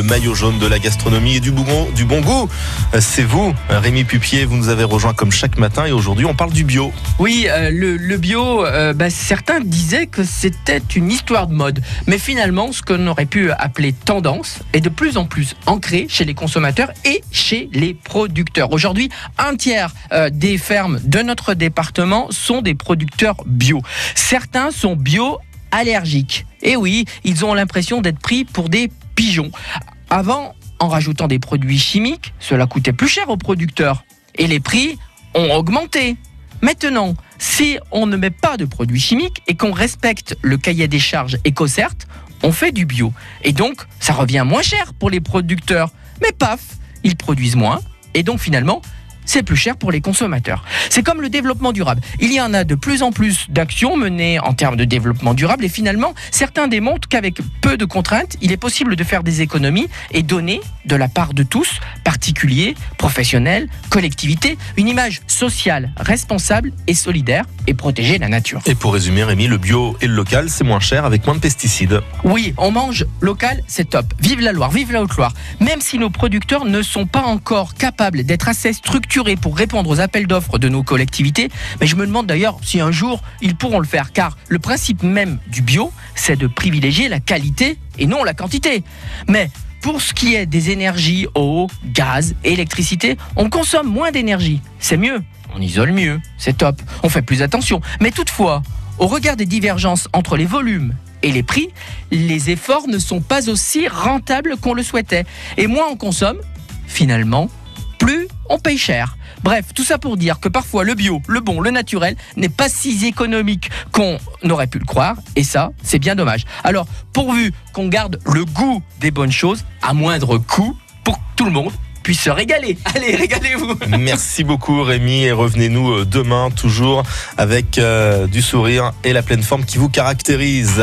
le maillot jaune de la gastronomie et du bon, du bon goût. C'est vous, Rémi Pupier, vous nous avez rejoint comme chaque matin et aujourd'hui on parle du bio. Oui, euh, le, bio, euh, bah, certains disaient que c'était une histoire de mode. Mais finalement, ce qu'on aurait pu appeler tendance est de plus en plus ancré chez les consommateurs et chez les producteurs. Aujourd'hui, un tiers euh, des fermes de notre département sont des producteurs bio. Certains sont bio allergiques. Et oui, ils ont l'impression d'être pris pour des pigeons. Avant, en rajoutant des produits chimiques, cela coûtait plus cher aux producteurs. Et les prix ont augmenté. Maintenant, si on ne met pas de produits chimiques et qu'on respecte le cahier des charges EcoCert, on fait du bio. Et donc, ça revient moins cher pour les producteurs. Mais paf, ils produisent moins. Et donc, finalement, c'est plus cher pour les consommateurs. C'est comme le développement durable. Il y en a de plus en plus d'actions menées en termes de développement durable et finalement, certains démontrent qu'avec peu de contraintes, il est possible de faire des économies et donner de la part de tous, particuliers, professionnels, collectivités, une image sociale, responsable et solidaire et protéger la nature. Et pour résumer, Rémi, le bio et le local, c'est moins cher avec moins de pesticides. Oui, on mange local, c'est top. Vive la Loire, vive la Haute-Loire. Même si nos producteurs ne sont pas encore capables d'être assez structurés pour répondre aux appels d'offres de nos collectivités, mais je me demande d'ailleurs si un jour ils pourront le faire, car le principe même du bio, c'est de privilégier la qualité et non la quantité. Mais pour ce qui est des énergies, eau, gaz, électricité, on consomme moins d'énergie. C'est mieux, on isole mieux, c'est top, on fait plus attention. Mais toutefois, au regard des divergences entre les volumes et les prix, les efforts ne sont pas aussi rentables qu'on le souhaitait. Et moins on consomme, finalement, on paye cher. Bref, tout ça pour dire que parfois le bio, le bon, le naturel n'est pas si économique qu'on aurait pu le croire, et ça, c'est bien dommage. Alors, pourvu qu'on garde le goût des bonnes choses à moindre coût pour que tout le monde puisse se régaler. Allez, régalez-vous. Merci beaucoup Rémi et revenez-nous euh, demain toujours avec euh, du sourire et la pleine forme qui vous caractérise.